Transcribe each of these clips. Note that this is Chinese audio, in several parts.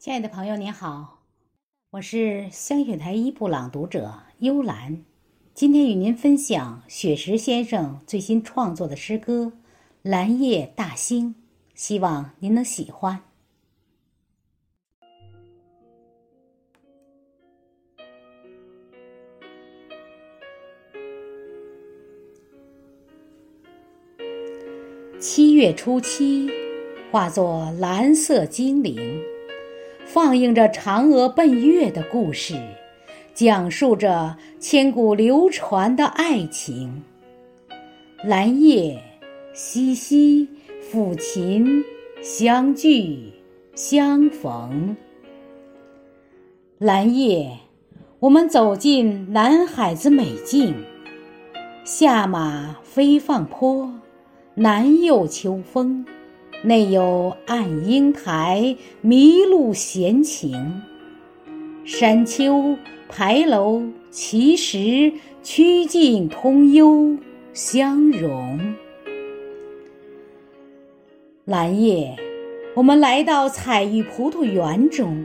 亲爱的朋友，您好，我是香雪台一部朗读者幽兰，今天与您分享雪石先生最新创作的诗歌《蓝夜大兴》，希望您能喜欢。七月初七，化作蓝色精灵。放映着嫦娥奔月的故事，讲述着千古流传的爱情。蓝夜，西西，抚琴，相聚，相逢。蓝夜，我们走进南海子美境，下马飞放坡，南有秋风。内有暗英台，迷路闲情。山丘、牌楼、奇石，曲径通幽，相融。蓝夜，我们来到彩玉葡萄园中，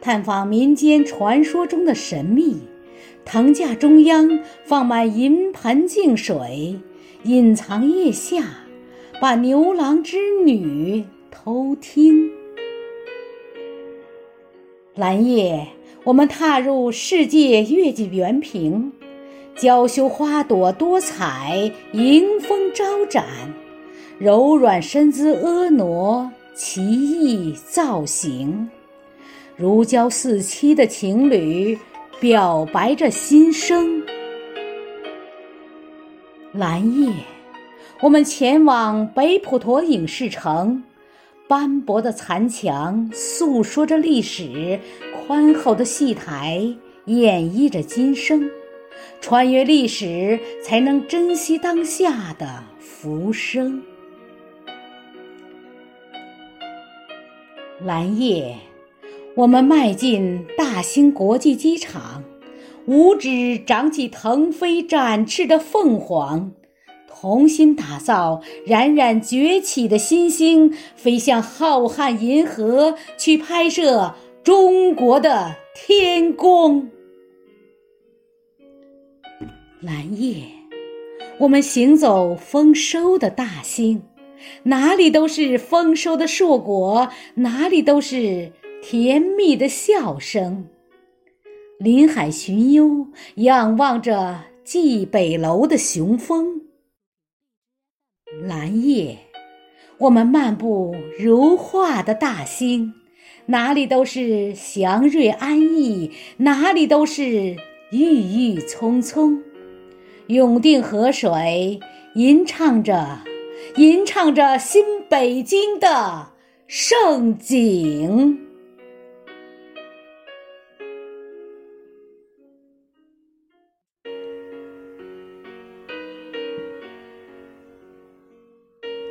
探访民间传说中的神秘。藤架中央放满银盆净水，隐藏腋下。把牛郎织女偷听。蓝夜，我们踏入世界月季园坪，娇羞花朵多彩，迎风招展，柔软身姿婀娜，奇异造型，如胶似漆的情侣表白着心声。蓝夜。我们前往北普陀影视城，斑驳的残墙诉说着历史，宽厚的戏台演绎着今生。穿越历史，才能珍惜当下的浮生。蓝夜，我们迈进大兴国际机场，五指长起腾飞展翅的凤凰。重新打造冉冉崛起的新星，飞向浩瀚银河，去拍摄中国的天宫。蓝夜，我们行走丰收的大兴，哪里都是丰收的硕果，哪里都是甜蜜的笑声。临海寻幽，仰望着蓟北楼的雄风。蓝夜，我们漫步如画的大兴，哪里都是祥瑞安逸，哪里都是郁郁葱葱。永定河水吟唱着，吟唱着新北京的盛景。